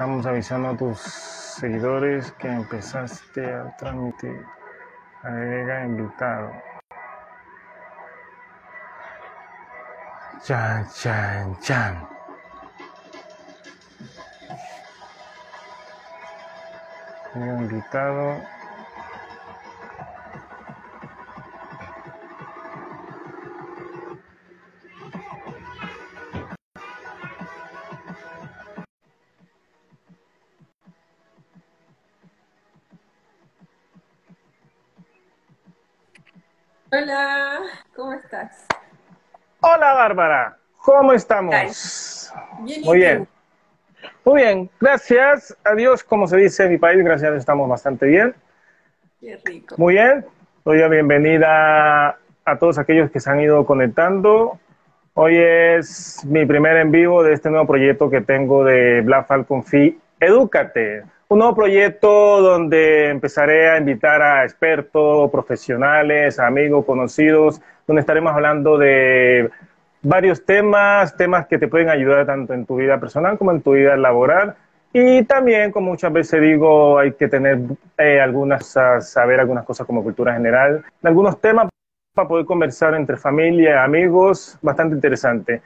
Estamos avisando a tus seguidores que empezaste a transmitir. Agrega invitado. Chan, chan, chan. Agrega invitado. ¿Cómo estamos? Bien, ¿y Muy bien. Muy bien, gracias a Dios, como se dice en mi país, gracias estamos bastante bien. Qué rico. Muy bien, doy la bienvenida a todos aquellos que se han ido conectando. Hoy es mi primer en vivo de este nuevo proyecto que tengo de Black Falcon Fee, Edúcate. Un nuevo proyecto donde empezaré a invitar a expertos, profesionales, amigos, conocidos, donde estaremos hablando de varios temas, temas que te pueden ayudar tanto en tu vida personal como en tu vida laboral. Y también, como muchas veces digo, hay que tener eh, algunas, saber algunas cosas como cultura general, algunos temas para poder conversar entre familia, amigos, bastante interesante.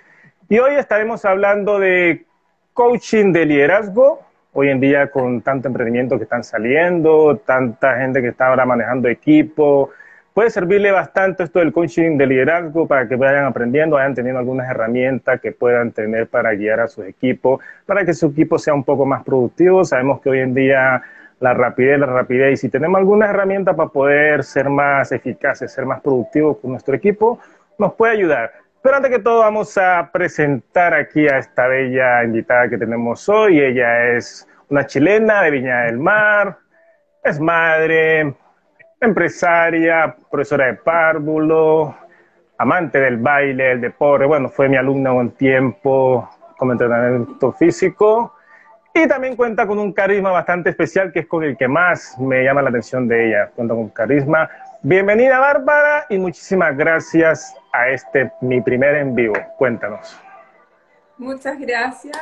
Y hoy estaremos hablando de coaching de liderazgo. Hoy en día con tanto emprendimiento que están saliendo, tanta gente que está ahora manejando equipo, puede servirle bastante esto del coaching de liderazgo para que vayan aprendiendo, vayan teniendo algunas herramientas que puedan tener para guiar a sus equipos, para que su equipo sea un poco más productivo. Sabemos que hoy en día la rapidez, la rapidez, y si tenemos algunas herramientas para poder ser más eficaces, ser más productivos con nuestro equipo, nos puede ayudar. Pero antes que todo vamos a presentar aquí a esta bella invitada que tenemos hoy. Ella es una chilena de Viña del Mar, es madre, empresaria, profesora de párvulo, amante del baile, el deporte. Bueno, fue mi alumna un tiempo como entrenamiento físico. Y también cuenta con un carisma bastante especial, que es con el que más me llama la atención de ella. Cuenta con carisma. Bienvenida, Bárbara, y muchísimas gracias a este, mi primer en vivo. Cuéntanos. Muchas gracias.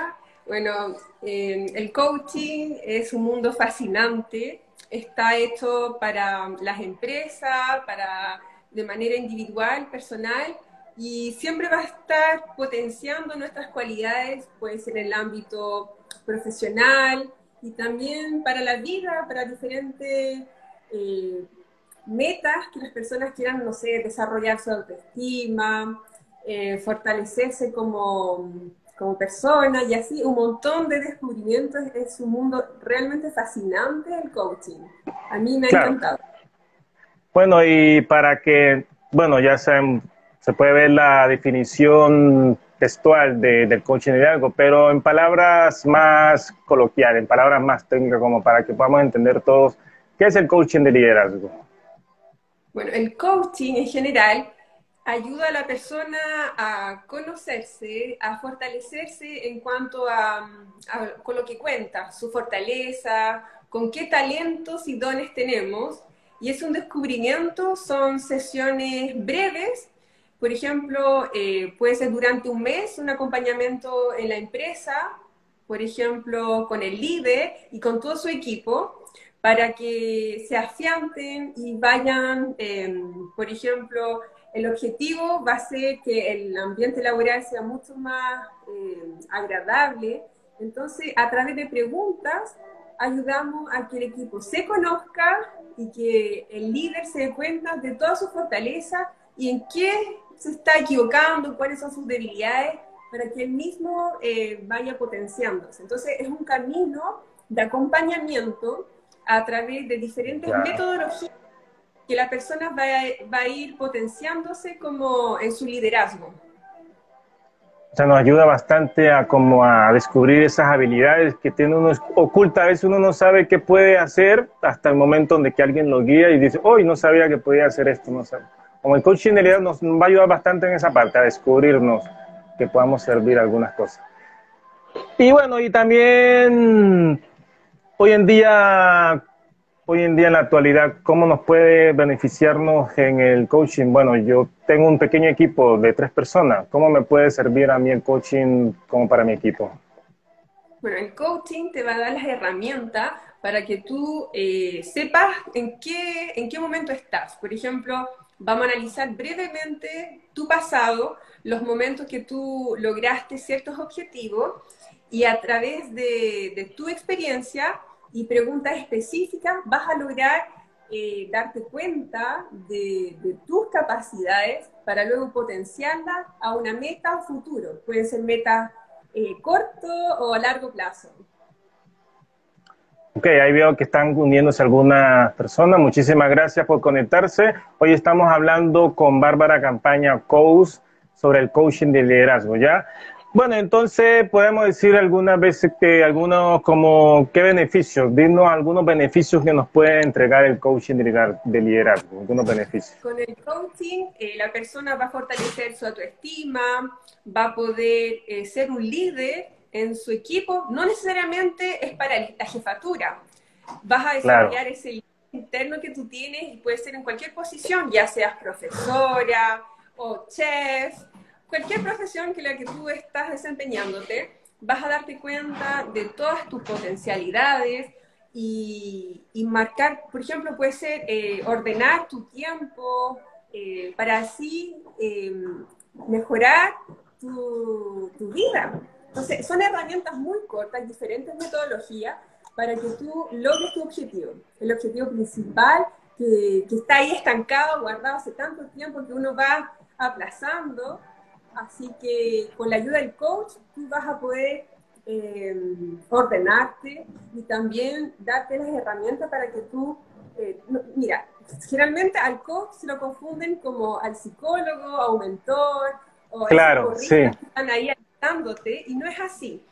Bueno, eh, el coaching es un mundo fascinante. Está hecho para las empresas, para de manera individual, personal, y siempre va a estar potenciando nuestras cualidades, puede ser en el ámbito profesional y también para la vida, para diferentes eh, metas que las personas quieran, no sé, desarrollar su autoestima, eh, fortalecerse como, como persona y así, un montón de descubrimientos. Es un mundo realmente fascinante el coaching. A mí me ha Claro. encantado. Bueno, y para que, bueno, ya se, se puede ver la definición textual de- del coaching de liderazgo, pero en palabras más coloquiales, en palabras más técnicas, como para que podamos entender todos, ¿qué es el coaching de liderazgo? Bueno, el coaching en general ayuda a la persona a conocerse, a fortalecerse en cuanto a, con lo que cuenta, su fortaleza, con qué talentos y dones tenemos. Y es un descubrimiento, son sesiones breves. Por ejemplo, eh, puede ser durante un mes un acompañamiento en la empresa, por ejemplo, con el líder y con todo su equipo, para que se afianten y vayan, eh, por ejemplo, el objetivo va a ser que el ambiente laboral sea mucho más eh, agradable. Entonces, a través de preguntas, ayudamos a que el equipo se conozca y que el líder se dé cuenta de todas sus fortalezas y en qué se está equivocando, cuáles son sus debilidades, para que él mismo eh, vaya potenciándose. Entonces, es un camino de acompañamiento a través de diferentes Claro. metodologías que la persona va a, va a ir potenciándose como en su liderazgo. O sea, nos ayuda bastante a como a descubrir esas habilidades que tiene uno oculta. A veces uno no sabe qué puede hacer hasta el momento donde que alguien lo guía y dice, hoy no sabía que podía hacer esto. No. Como el coaching de liderazgo nos va a ayudar bastante en esa parte, a descubrirnos que podamos servir algunas cosas. Y bueno, y también hoy en día, hoy en día en la actualidad, ¿cómo nos puede beneficiarnos en el coaching? Bueno, yo tengo un pequeño equipo de tres personas. ¿Cómo me puede servir a mí el coaching como para mi equipo? Bueno, el coaching te va a dar las herramientas para que tú eh, sepas en qué, en qué momento estás. Por ejemplo, vamos a analizar brevemente tu pasado, los momentos que tú lograste ciertos objetivos y a través de, tu experiencia y preguntas específicas vas a lograr eh, darte cuenta de, tus capacidades para luego potenciarlas a una meta futuro. Pueden ser metas eh, corto o a largo plazo. Ok, ahí veo que están uniéndose algunas personas. Muchísimas gracias por conectarse. Hoy estamos hablando con Bárbara Campaña Coach sobre el coaching de liderazgo, ¿ya? Bueno, entonces podemos decir algunas veces que algunos como qué beneficios, dinos algunos beneficios que nos puede entregar el coaching de liderazgo, algunos beneficios. Con el coaching eh, la persona va a fortalecer su autoestima, va a poder eh, ser un líder en su equipo, no necesariamente es para la jefatura, vas a desarrollar ese interno que tú tienes y puede ser en cualquier posición, ya seas profesora o chef cualquier profesión que la que tú estás desempeñándote, vas a darte cuenta de todas tus potencialidades y, marcar, por ejemplo, puede ser eh, ordenar tu tiempo eh, para así em, mejorar tu, vida. Entonces, son herramientas muy cortas, diferentes metodologías para que tú logres tu objetivo. El objetivo principal que, que está ahí estancado, guardado hace tanto tiempo que uno va aplazando Así que con la ayuda del coach tú vas a poder eh, ordenarte y también darte las herramientas para que tú, eh, mira, generalmente al coach se lo confunden como al psicólogo, a un mentor, o claro, sí. que están ahí ayudándote, y no es así.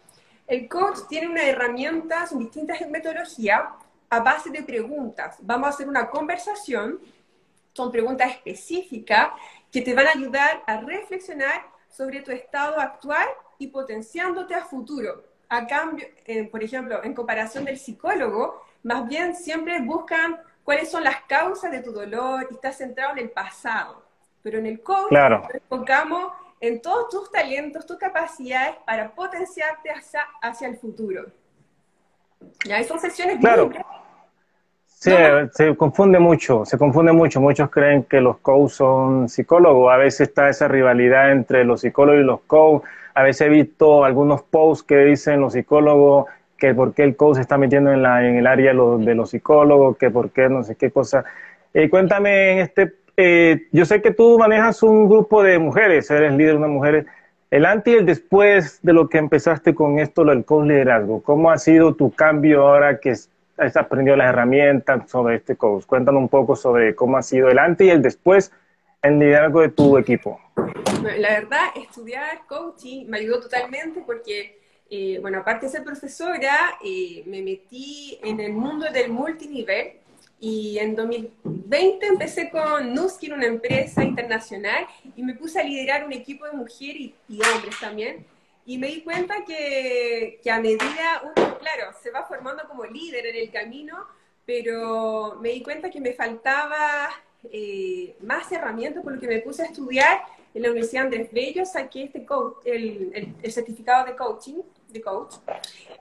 El coach tiene una herramienta, son distintas metodologías a base de preguntas. Vamos a hacer una conversación, son preguntas específicas que te van a ayudar a reflexionar sobre tu estado actual y potenciándote a futuro. A cambio, eh, por ejemplo, en comparación del psicólogo, más bien siempre buscan cuáles son las causas de tu dolor y estás centrado en el pasado. Pero en el coach nos enfocamos en todos tus talentos, tus capacidades para potenciarte hacia, hacia el futuro. Ya, son sesiones claro. Sí, se confunde mucho, se confunde mucho. Muchos creen que los coaches son psicólogos. A veces está esa rivalidad entre los psicólogos y los coaches. A veces he visto algunos posts que dicen los psicólogos que por qué el coach se está metiendo en, la, en el área de los psicólogos, que por qué no sé qué cosa. Eh, cuéntame, en este, eh, yo sé que tú manejas un grupo de mujeres, eres líder de una mujeres. El antes y el después de lo que empezaste con esto, del coach liderazgo, ¿cómo ha sido tu cambio ahora que has aprendido las herramientas sobre este coach? Cuéntame un poco sobre cómo ha sido el antes y el después en liderazgo de tu equipo. La verdad, estudiar coaching me ayudó totalmente porque, eh, bueno, aparte de ser profesora, eh, me metí en el mundo del multinivel y en 2020 empecé con Nuskin, una empresa internacional, y me puse a liderar un equipo de mujeres y hombres también y me di cuenta que, que, a medida uno, claro, se va formando como líder en el camino, pero me di cuenta que me faltaba eh, más herramientas por lo que me puse a estudiar en la Universidad Andrés Bello, saqué este coach, el, el, certificado de coaching, de coach,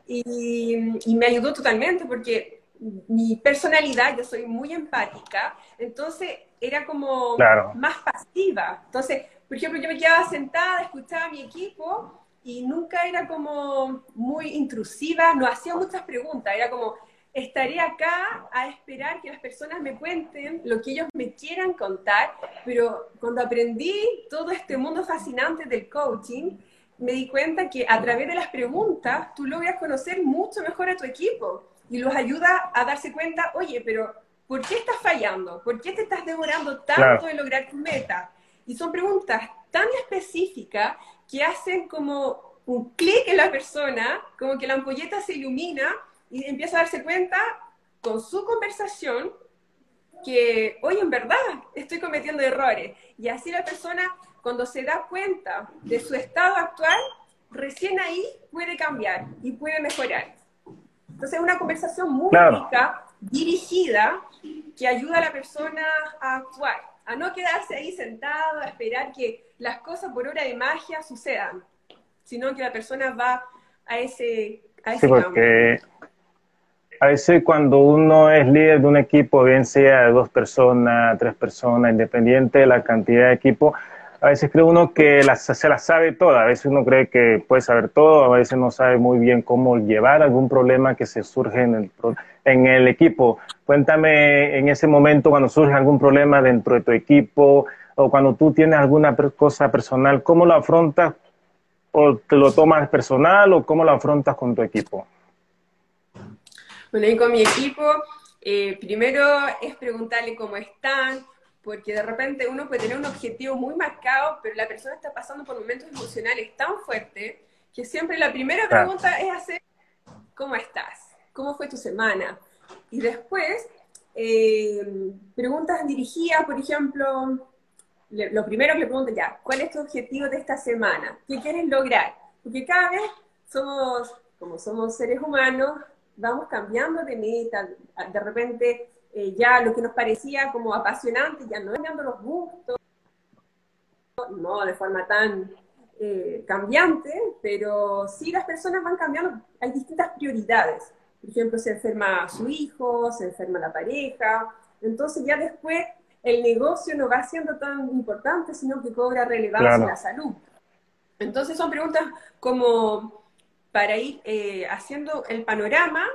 y, y me ayudó totalmente porque mi personalidad, yo soy muy empática, entonces era como más pasiva. Entonces, por ejemplo, yo me quedaba sentada, escuchaba a mi equipo y nunca era como muy intrusiva, no hacía muchas preguntas, era como, estaré acá a esperar que las personas me cuenten lo que ellos me quieran contar, pero cuando aprendí todo este mundo fascinante del coaching, me di cuenta que a través de las preguntas tú logras conocer mucho mejor a tu equipo y los ayuda a darse cuenta, oye, pero ¿por qué estás fallando? ¿Por qué te estás demorando tanto en lograr tu meta? Y son preguntas tan específicas que hacen como un clic en la persona, como que la ampolleta se ilumina y empieza a darse cuenta con su conversación que, oye, en verdad estoy cometiendo errores. Y así la persona, cuando se da cuenta de su estado actual, recién ahí puede cambiar y puede mejorar. Entonces es una conversación muy rica, dirigida, que ayuda a la persona a actuar a no quedarse ahí sentado, a esperar que las cosas por hora de magia sucedan, sino que la persona va a ese sí, porque a veces cuando uno es líder de un equipo, bien sea de dos personas, tres personas, independiente de la cantidad de equipo, a veces cree uno que se la sabe toda, a veces uno cree que puede saber todo, a veces no sabe muy bien cómo llevar algún problema que se surge en el, en el equipo. Cuéntame en ese momento cuando surge algún problema dentro de tu equipo o cuando tú tienes alguna cosa personal, ¿cómo lo afrontas? ¿O te lo tomas personal o cómo lo afrontas con tu equipo? Bueno, y con mi equipo, eh, primero es preguntarle cómo están, porque de repente uno puede tener un objetivo muy marcado, pero la persona está pasando por momentos emocionales tan fuertes que siempre la primera pregunta es hacer, ¿cómo estás? ¿Cómo fue tu semana? Y después, eh, preguntas dirigidas, por ejemplo, lo primero que le pregunto ya, ¿cuál es tu objetivo de esta semana? ¿Qué quieres lograr? Porque cada vez somos, como somos seres humanos, vamos cambiando de meta, de repente eh, ya lo que nos parecía como apasionante, ya no cambiando los gustos, no de forma tan eh, cambiante, pero sí las personas van cambiando, hay distintas prioridades. Por ejemplo, se enferma su hijo, se enferma la pareja, entonces ya después el negocio no va siendo tan importante, sino que cobra relevancia en la salud. Entonces son preguntas como para ir eh, haciendo el panorama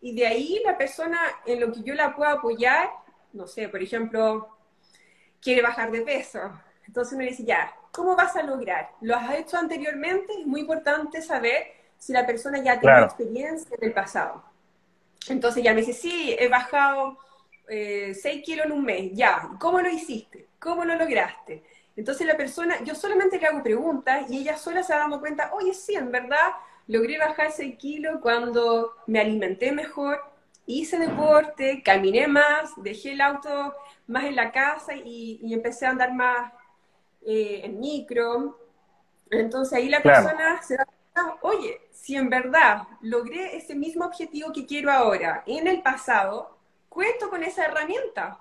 y de ahí la persona en lo que yo la puedo apoyar, no sé, por ejemplo, quiere bajar de peso. Entonces me dice, ya, ¿cómo vas a lograr? ¿Lo has hecho anteriormente? Es muy importante saber si la persona ya tiene experiencia en el pasado. Entonces ya me dice, sí, he bajado eh, 6 kilos en un mes, ya, ¿cómo lo hiciste? ¿Cómo lo lograste? Entonces la persona, yo solamente le hago preguntas y ella sola se va dando cuenta, oye, sí, en verdad logré bajar 6 kilos cuando me alimenté mejor, hice deporte, caminé más, dejé el auto más en la casa y, empecé a andar más eh, en micro. Entonces ahí la persona se da cuenta, oye, si en verdad logré ese mismo objetivo que quiero ahora en el pasado, cuento con esa herramienta,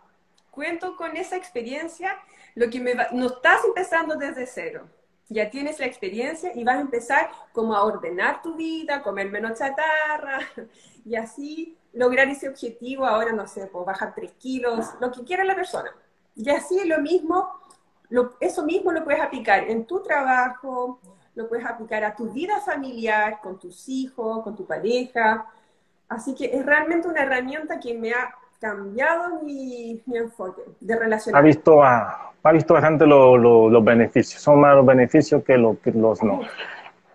cuento con esa experiencia, lo que me no estás empezando desde cero ya tienes la experiencia y vas a empezar como a ordenar tu vida, comer menos chatarra y así lograr ese objetivo. Ahora, no sé, pues bajar 3 kilos, lo que quiera la persona. Y así lo mismo, lo, eso mismo lo puedes aplicar en tu trabajo, lo puedes aplicar a tu vida familiar, con tus hijos, con tu pareja. Así que es realmente una herramienta que me ha cambiado mi, enfoque de relación. Ha visto, ha, visto bastante los beneficios, son más los beneficios que, los no.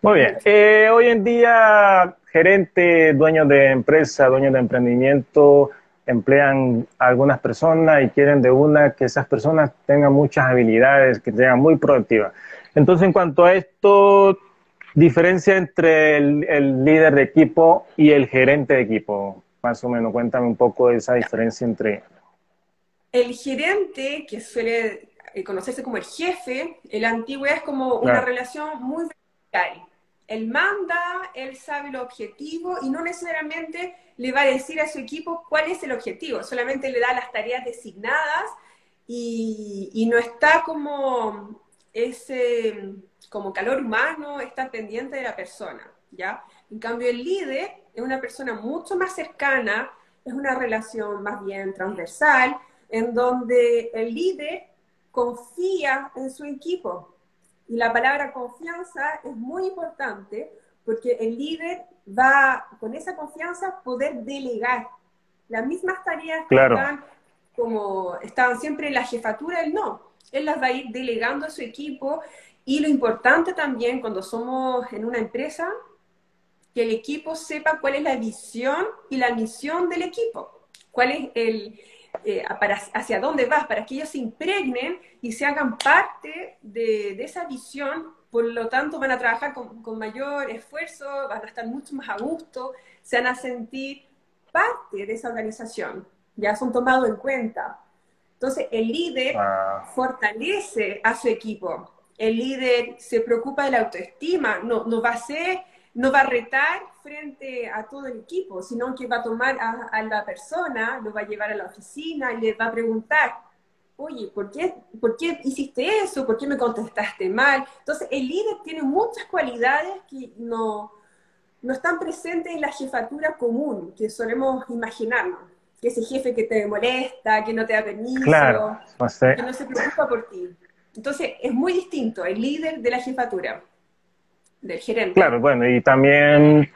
Muy bien, eh, hoy en día gerentes, dueños de empresa, dueños de emprendimiento, emplean a algunas personas y quieren de una que esas personas tengan muchas habilidades, que sean muy productivas. Entonces, en cuanto a esto, diferencia entre el líder de equipo y el gerente de equipo más o menos. Cuéntame un poco de esa diferencia entre... El gerente, que suele eh, conocerse como el jefe, el antiguo es como una relación muy vertical. Él manda, él sabe el objetivo y no necesariamente le va a decir a su equipo cuál es el objetivo, solamente le da las tareas designadas y, y no está como ese como calor humano, está pendiente de la persona, ¿ya? En cambio, el líder es una persona mucho más cercana, es una relación más bien transversal, en donde el líder confía en su equipo. Y la palabra confianza es muy importante porque el líder va con esa confianza poder delegar las mismas tareas que están como estaban siempre en la jefatura, él no. Él las va a ir delegando a su equipo y lo importante también cuando somos en una empresa que el equipo sepa cuál es la visión y la misión del equipo, cuál es el, eh, para, hacia dónde vas, para que ellos se impregnen y se hagan parte de, esa visión, por lo tanto van a trabajar con, con, mayor esfuerzo, van a estar mucho más a gusto, se van a sentir parte de esa organización, ya son tomados en cuenta. Entonces, el líder ah. fortalece a su equipo, el líder se preocupa de la autoestima, no, no va a ser no va a retar frente a todo el equipo, sino que va a tomar a, la persona, lo va a llevar a la oficina y le va a preguntar, oye, ¿por qué, ¿por qué hiciste eso? ¿Por qué me contestaste mal? Entonces, el líder tiene muchas cualidades que no, no están presentes en la jefatura común que solemos imaginarnos. Que ese jefe que te molesta, que no te da permiso, que no se preocupa por ti. Entonces, es muy distinto el líder de la jefatura, del gerente. Claro, bueno, y también,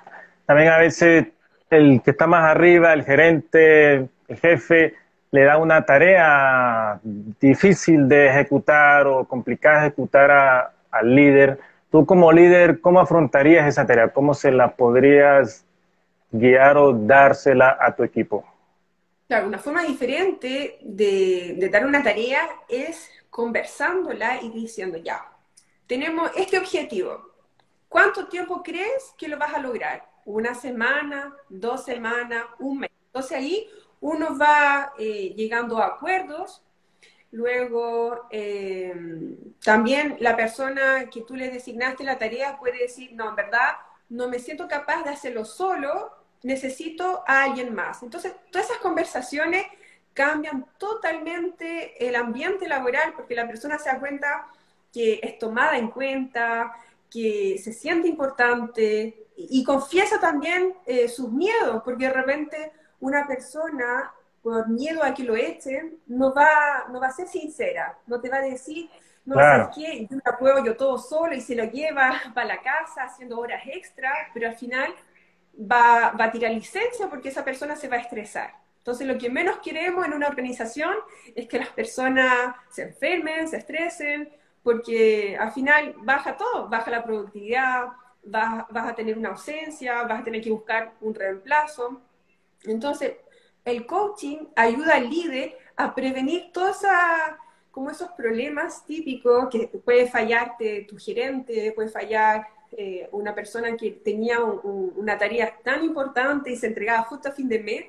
también a veces el que está más arriba, el gerente, el jefe, le da una tarea difícil de ejecutar o complicada de ejecutar al líder. Tú como líder, ¿cómo afrontarías esa tarea? ¿Cómo se la podrías guiar o dársela a tu equipo? Claro, una forma diferente de, de dar una tarea es conversándola y diciendo, ya, tenemos este objetivo. ¿Cuánto tiempo crees que lo vas a lograr? ¿Una semana, dos semanas, un mes? Entonces ahí uno va eh, llegando a acuerdos, luego eh, también la persona que tú le designaste la tarea puede decir, no, en verdad, no me siento capaz de hacerlo solo, necesito a alguien más. Entonces, todas esas conversaciones cambian totalmente el ambiente laboral porque la persona se da cuenta que es tomada en cuenta, que se siente importante y, confiesa también eh, sus miedos, porque de repente una persona, por miedo a que lo echen, no va, no va a ser sincera, no te va a decir, no, sé qué? Yo me puedo yo todo solo y se lo lleva para la casa haciendo horas extra, pero al final va, va a tirar licencia porque esa persona se va a estresar. Entonces, lo que menos queremos en una organización es que las personas se enfermen, se estresen, porque al final baja todo, baja la productividad, vas, vas, a tener una ausencia, vas a tener que buscar un reemplazo. Entonces, el coaching ayuda al líder a prevenir todos como esos problemas típicos que puede fallarte tu gerente, puede fallar eh, una persona que tenía una tarea tan importante y se entregaba justo a fin de mes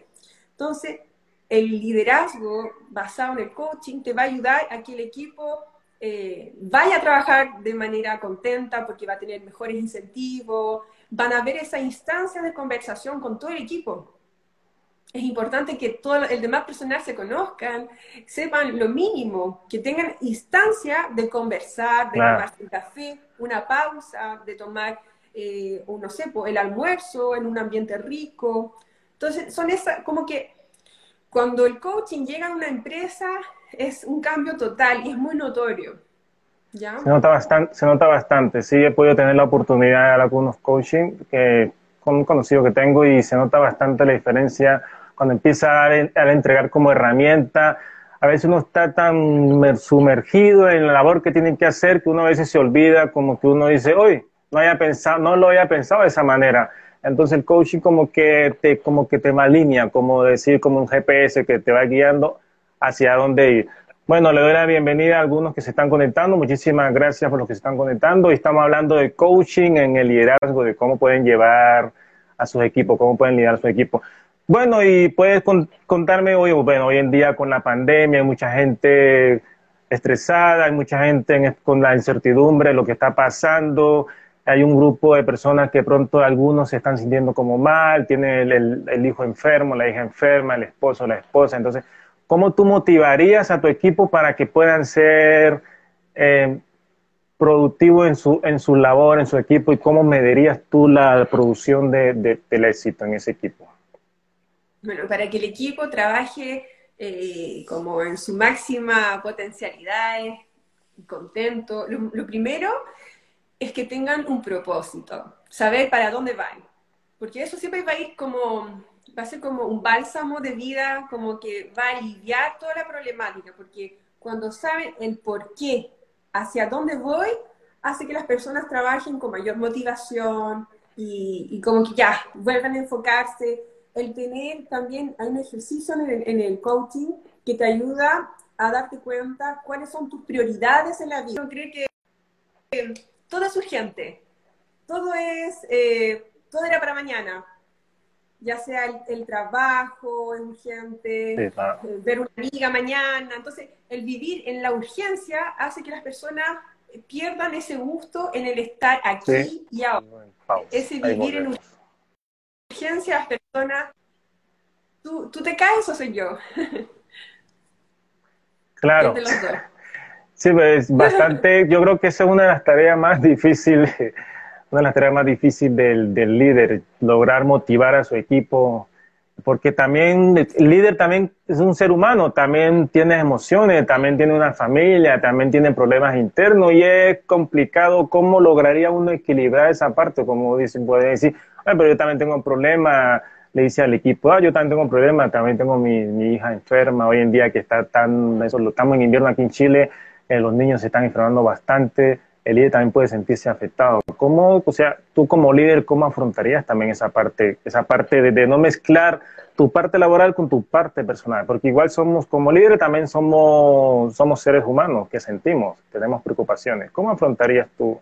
entonces, el liderazgo basado en el coaching te va a ayudar a que el equipo eh, vaya a trabajar de manera contenta porque va a tener mejores incentivos, van a haber esa instancia de conversación con todo el equipo. Es importante que todo el demás personal se conozcan, sepan lo mínimo, que tengan instancia de conversar, de tomar un café, una pausa, de tomar, eh, un, no sé, el almuerzo en un ambiente rico. Entonces, son esas, como que cuando el coaching llega a una empresa es un cambio total y es muy notorio. ¿Ya? Se nota bastante, se nota bastante. Sí, he podido tener la oportunidad de algunos coaching que, con un conocido que tengo y se nota bastante la diferencia cuando empieza a, a entregar como herramienta. A veces uno está tan sumergido en la labor que tiene que hacer que uno a veces se olvida, como que uno dice, hoy no haya pensado, no lo había pensado de esa manera entonces el coaching como que te, como que te alinea, como decir, como un GPS que te va guiando hacia dónde ir. Bueno, le doy la bienvenida a algunos que se están conectando. Muchísimas gracias por los que se están conectando. Y estamos hablando de coaching en el liderazgo, de cómo pueden llevar a sus equipos, cómo pueden liderar a su equipo. Bueno, y puedes contarme hoy, bueno, hoy en día con la pandemia hay mucha gente estresada, hay mucha gente con la incertidumbre de lo que está pasando hay un grupo de personas que pronto algunos se están sintiendo como mal, tiene el, hijo enfermo, la hija enferma, el esposo, la esposa. Entonces, ¿cómo tú motivarías a tu equipo para que puedan ser eh, productivos en su, en su labor, en su equipo? ¿Y cómo medirías tú la producción del éxito en ese equipo? Bueno, para que el equipo trabaje eh, como en su máxima potencialidad, contento, lo primero es que tengan un propósito, saber para dónde van. Porque eso siempre va a ir como, va a ser como un bálsamo de vida, como que va a aliviar toda la problemática, porque cuando saben el por qué, hacia dónde voy, hace que las personas trabajen con mayor motivación y, como que ya vuelvan a enfocarse. El tener también, hay un ejercicio en el, en el coaching que te ayuda a darte cuenta cuáles son tus prioridades en la vida. Yo creo que todo es urgente, todo es, eh, todo era para mañana, ya sea el, trabajo es urgente, eh, ver una amiga mañana, entonces el vivir en la urgencia hace que las personas pierdan ese gusto en el estar aquí y ahora. Ese vivir en urgencia, las personas, ¿tú, ¿tú te caes o soy yo? Claro. Sí, pues bastante, yo creo que esa es una de las tareas más difíciles una de las tareas más difíciles del, del líder, lograr motivar a su equipo porque también el líder también es un ser humano, también tiene emociones, también tiene una familia, también tiene problemas internos y es complicado cómo lograría uno equilibrar esa parte, como dicen, puede decir, pero yo también tengo un problema, le dice al equipo, ah, yo también tengo un problema, también tengo mi, mi hija enferma hoy en día que está tan, eso, estamos en invierno aquí en Chile, eh, los niños se están enfermando bastante, el líder también puede sentirse afectado. ¿Cómo, o sea, tú como líder, cómo afrontarías también esa parte, esa parte de, no mezclar tu parte laboral con tu parte personal? Porque igual somos, como líder, también somos, somos seres humanos que sentimos, tenemos preocupaciones. ¿Cómo afrontarías tú,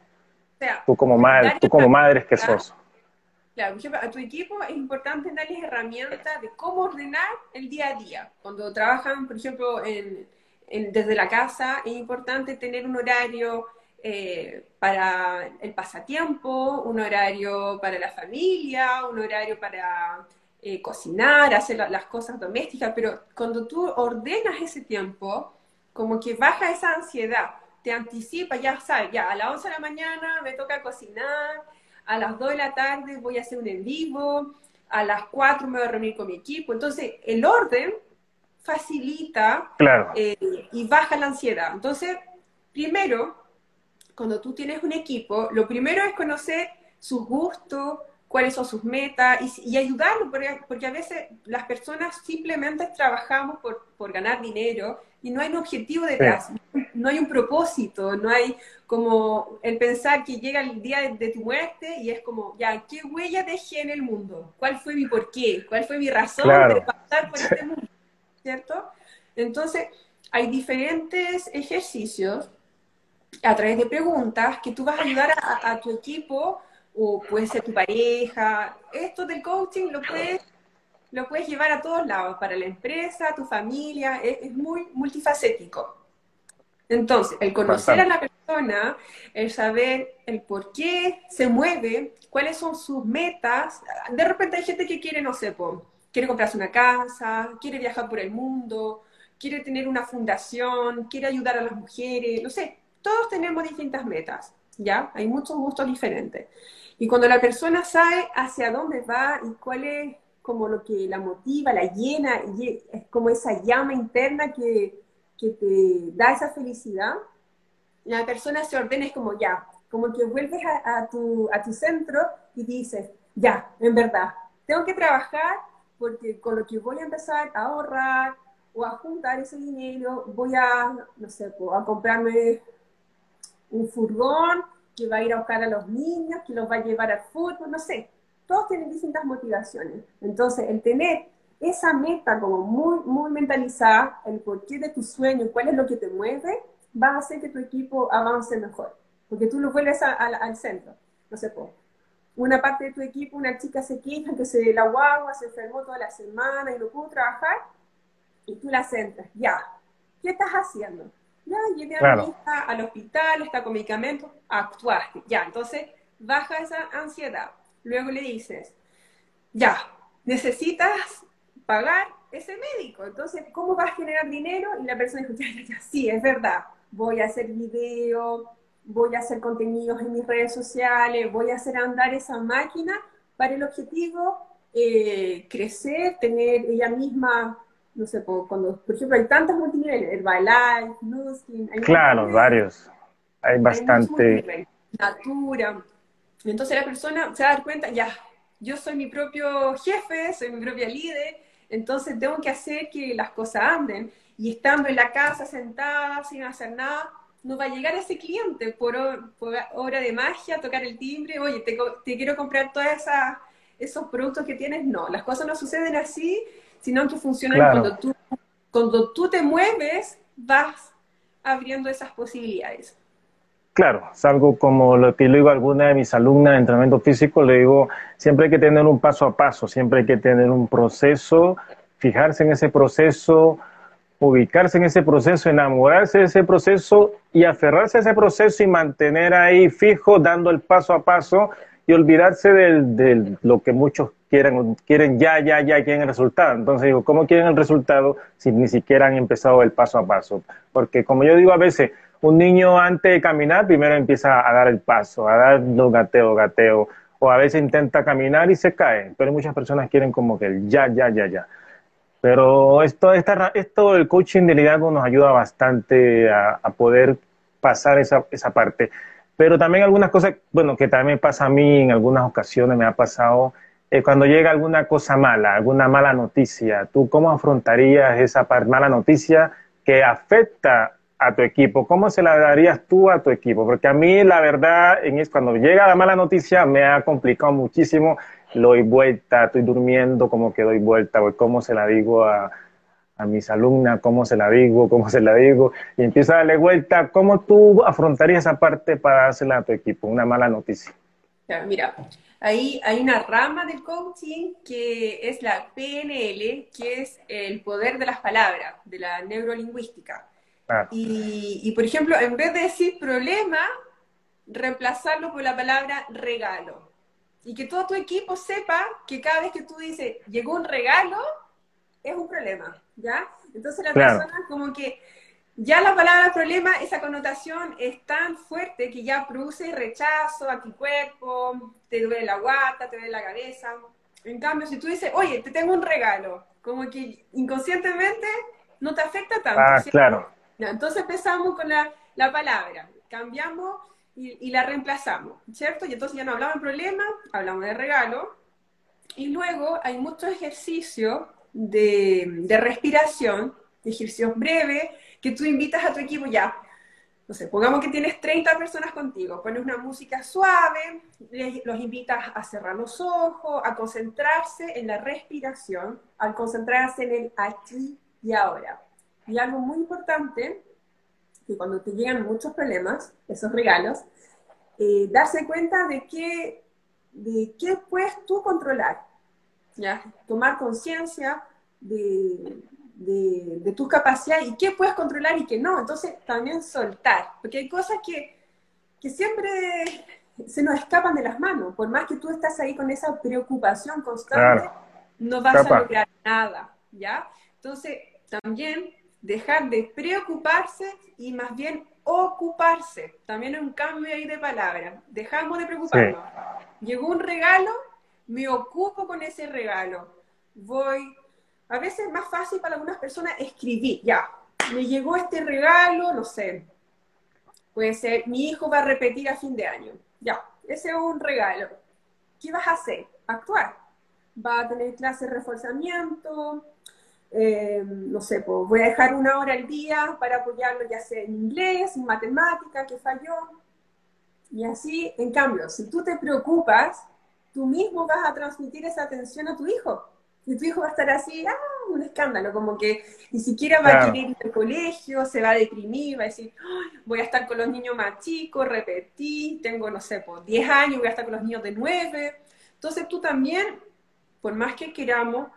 tú como madre, tú como madre que sos? Claro, a tu equipo es importante darles herramientas de cómo ordenar el día a día. Cuando trabajan, por ejemplo, desde la casa, es importante tener un horario eh, para el pasatiempo, un horario para la familia, un horario para eh, cocinar, hacer las cosas domésticas, pero cuando tú ordenas ese tiempo, como que baja esa ansiedad, te anticipa, ya sabes, ya a las 11 de la mañana me toca cocinar, a las 2 de la tarde voy a hacer un en vivo, a las 4 me voy a reunir con mi equipo. Entonces, el orden facilita eh, y baja la ansiedad. Entonces, primero, cuando tú tienes un equipo, lo primero es conocer sus gustos, cuáles son sus metas y, ayudarlo, porque, a veces las personas simplemente trabajamos por, por ganar dinero y no hay un objetivo detrás, no hay un propósito, no hay como el pensar que llega el día de, tu muerte y es como, ya, ¿qué huella dejé en el mundo? ¿Cuál fue mi porqué? ¿Cuál fue mi razón de pasar por este mundo? ¿Cierto? Entonces, hay diferentes ejercicios a través de preguntas que tú vas a ayudar a, tu equipo o puede ser tu pareja. Esto del coaching lo puedes, lo puedes llevar a todos lados, para la empresa, tu familia, es, muy multifacético. Entonces, el conocer a la persona, el saber el por qué se mueve, cuáles son sus metas. De repente hay gente que quiere, no sé, quiere comprarse una casa, quiere viajar por el mundo, quiere tener una fundación, quiere ayudar a las mujeres, no sé, todos tenemos distintas metas, ¿ya? Hay muchos gustos diferentes. Y cuando la persona sabe hacia dónde va y cuál es como lo que la motiva, la llena, y es como esa llama interna que, que te da esa felicidad, la persona se ordena, es como ya, como que vuelves a, tu, a tu centro y dices, ya, en verdad, tengo que trabajar porque con lo que voy a empezar a ahorrar o a juntar ese dinero, voy a, no sé, a comprarme un furgón que va a ir a buscar a los niños, que los va a llevar al fútbol, no sé. Todos tienen distintas motivaciones. Entonces, el tener esa meta como muy, muy mentalizada, el porqué de tu sueño, cuál es lo que te mueve, va a hacer que tu equipo avance mejor. Porque tú lo vuelves al centro. No sé, por una parte de tu equipo, una chica se queja que se la guagua, se enfermó toda la semana y no pudo trabajar, y tú la centras. Ya, ¿qué estás haciendo? Ya, llevé a mi hija al hospital, está con medicamentos, actuaste. Ya, entonces baja esa ansiedad. Luego le dices, ya, necesitas pagar ese médico. Entonces, ¿cómo vas a generar dinero? Y la persona dijo, ya, ya, ya, sí, es verdad. Voy a hacer video, voy a hacer contenidos en mis redes sociales, voy a hacer andar esa máquina para el objetivo eh, crecer, tener ella misma no sé, cuando, por ejemplo, hay tantas multiniveles, Herbalife, Nuskin, hay Claro, varios. Hay bastante. Natura. Entonces la persona se va a dar cuenta, ya, yo soy mi propio jefe, soy mi propia líder, entonces tengo que hacer que las cosas anden. Y estando en la casa sentada, sin hacer nada, no va a llegar ese cliente por, hora de magia, tocar el timbre, oye, te, te quiero comprar todos esos productos que tienes. No, las cosas no suceden así sino que funciona cuando, tú, cuando tú te mueves, vas abriendo esas posibilidades. Claro, es algo como lo que le digo a alguna de mis alumnas de entrenamiento físico, le digo, siempre hay que tener un paso a paso, siempre hay que tener un proceso, fijarse en ese proceso, ubicarse en ese proceso, enamorarse de ese proceso y aferrarse a ese proceso y mantener ahí fijo, dando el paso a paso y olvidarse de lo que muchos quieren, quieren ya, ya, ya, quieren el resultado. Entonces digo, ¿cómo quieren el resultado si ni siquiera han empezado el paso a paso? Porque como yo digo a veces, un niño antes de caminar primero empieza a dar el paso, a dar los gateos, gateo, o a veces intenta caminar y se cae, pero muchas personas quieren como que el ya, ya, ya, ya. Pero esto, esta, esto del coaching de liderazgo nos ayuda bastante a, poder pasar esa, esa parte. Pero también algunas cosas, bueno, que también pasa a mí en algunas ocasiones, me ha pasado, eh, cuando llega alguna cosa mala, alguna mala noticia, ¿tú cómo afrontarías esa mala noticia que afecta a tu equipo? ¿Cómo se la darías tú a tu equipo? Porque a mí la verdad es cuando llega la mala noticia me ha complicado muchísimo lo doy vuelta, estoy durmiendo, como que doy vuelta, o cómo se la digo a, a mis alumnas, cómo se la digo, cómo se la digo, y empiezo a darle vuelta. ¿Cómo tú afrontarías esa parte para dársela a tu equipo? Una mala noticia. Mira, ahí hay una rama del coaching que es la PNL, que es el poder de las palabras, de la neurolingüística. Ah. Y, y, por ejemplo, en vez de decir problema, reemplazarlo por la palabra regalo y que todo tu equipo sepa que cada vez que tú dices, llegó un regalo, es un problema, ¿ya? Entonces la persona como que ya la palabra problema, esa connotación es tan fuerte que ya produce rechazo a tu cuerpo, te duele la guata, te duele la cabeza. En cambio, si tú dices, oye, te tengo un regalo, como que inconscientemente no te afecta tanto. Ah, claro. Entonces empezamos con la, la palabra, cambiamos y, la reemplazamos, ¿cierto? Y entonces ya no hablamos de problema, hablamos de regalo. Y luego hay muchos ejercicios de, de respiración, ejercicios breves, que tú invitas a tu equipo ya. No sé, pongamos que tienes 30 personas contigo, pones una música suave, los invitas a cerrar los ojos, a concentrarse en la respiración, al concentrarse en el aquí y ahora. Y algo muy importante que cuando te llegan muchos problemas, esos regalos, eh, darse cuenta de qué, de qué puedes tú controlar, ¿ya? Tomar conciencia de, de, de, tus capacidades y qué puedes controlar y qué no. Entonces, también soltar, porque hay cosas que, que siempre se nos escapan de las manos. Por más que tú estás ahí con esa preocupación constante, no vas a lograr nada, ¿ya? Entonces, también dejar de preocuparse y más bien ocuparse. También es un cambio ahí de palabra. Dejamos de preocuparnos. Llegó un regalo, me ocupo con ese regalo. Voy, a veces es más fácil para algunas personas escribir, ya, me llegó este regalo, no sé, puede ser, mi hijo va a repetir a fin de año. Ya, ese es un regalo. ¿Qué vas a hacer? Actuar. Va a tener clase de reforzamiento, eh, no sé, pues voy a dejar una hora al día para apoyarlo ya sea en inglés, en matemática, que falló. Y así, en cambio, si tú te preocupas, tú mismo vas a transmitir esa atención a tu hijo. Y tu hijo va a estar así, ah, un escándalo, como que ni siquiera va a querer ir al colegio, se va a deprimir, va a decir, voy a estar con los niños más chicos, repetí, tengo, no sé, pues 10 años, voy a estar con los niños de 9. Entonces tú también, por más que queramos,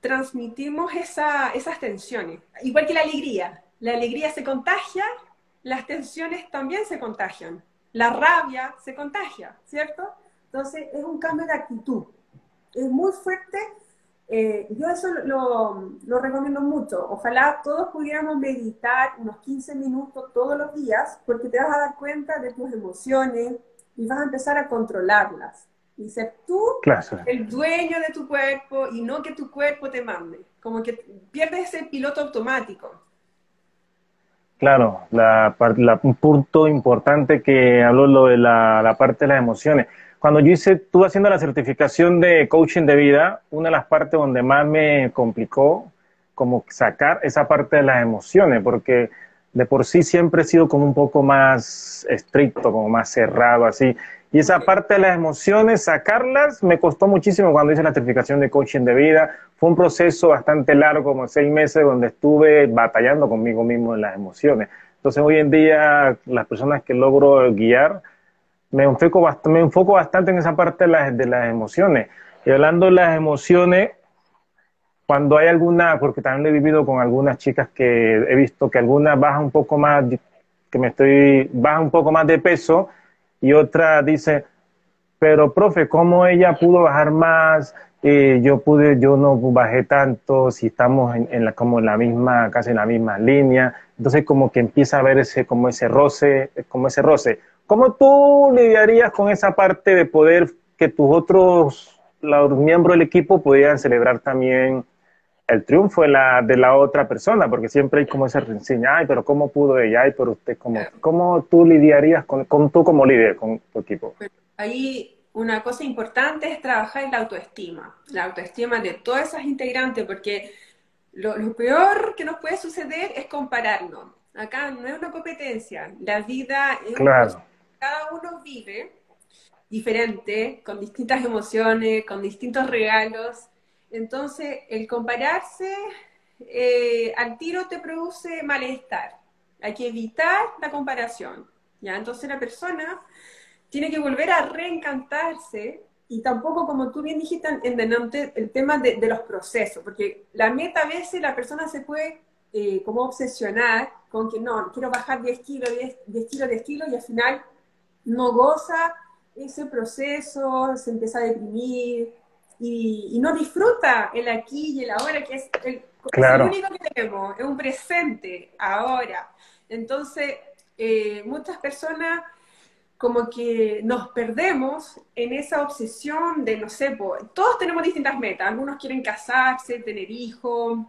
transmitimos esas tensiones. Igual que la alegría. La alegría se contagia, las tensiones también se contagian. La rabia se contagia, ¿cierto? Entonces es un cambio de actitud. Es muy fuerte. Eh, yo eso lo, lo, recomiendo mucho. Ojalá todos pudiéramos meditar unos 15 minutos todos los días porque te vas a dar cuenta de tus emociones y vas a empezar a controlarlas y ser tú el dueño de tu cuerpo y no que tu cuerpo te mande. Como que pierdes ese piloto automático. Claro, la, un punto importante que habló lo de la, la, parte de las emociones. Cuando yo hice, estuve haciendo la certificación de coaching de vida, una de las partes donde más me complicó como sacar esa parte de las emociones, porque de por sí siempre he sido como un poco más estricto, como más cerrado, así. Y esa parte de las emociones, sacarlas, me costó muchísimo cuando hice la certificación de coaching de vida. Fue un proceso bastante largo, como seis meses, donde estuve batallando conmigo mismo en las emociones. Entonces, hoy en día, las personas que logro guiar, me enfoco, me enfoco bastante en esa parte de las, de las emociones. Y hablando de las emociones, cuando hay alguna, porque también he vivido con algunas chicas que he visto que algunas bajan un poco más, que me estoy, baja un poco más de peso, y otra dice, pero profe, ¿cómo ella pudo bajar más? eh, yo pude, yo no bajé tanto, si estamos en, la, como en la misma, casi en la misma línea, entonces como que empieza a ver ese, como ese roce, como ese roce. ¿Cómo tú lidiarías con esa parte de poder que tus otros, los miembros del equipo pudieran celebrar también el triunfo de la, de la otra persona? Porque siempre hay como esa reseña, ay, pero ¿cómo pudo ella? Ay, pero usted, ¿cómo, cómo tú lidiarías con, con tú como líder, con tu equipo? Ahí una cosa importante es trabajar en la autoestima, la autoestima de todas esas integrantes, porque lo, peor que nos puede suceder es compararnos. Acá no es una competencia, la vida es claro. Cada uno vive diferente, con distintas emociones, con distintos regalos. Entonces, el compararse eh, al tiro te produce malestar. Hay que evitar la comparación. ¿ya? Entonces, la persona tiene que volver a reencantarse y tampoco, como tú bien dijiste en delante, el tema de, los procesos, porque la meta a veces la persona se puede eh, como obsesionar con que no, quiero bajar 10 kilos, 10, 10 kilos, 10 kilos y al final no goza ese proceso, se empieza a deprimir y, no disfruta el aquí y el ahora, que es el, único que tenemos, es un presente ahora. Entonces, eh, muchas personas como que nos perdemos en esa obsesión de, no sé, todos tenemos distintas metas. Algunos quieren casarse, tener hijos,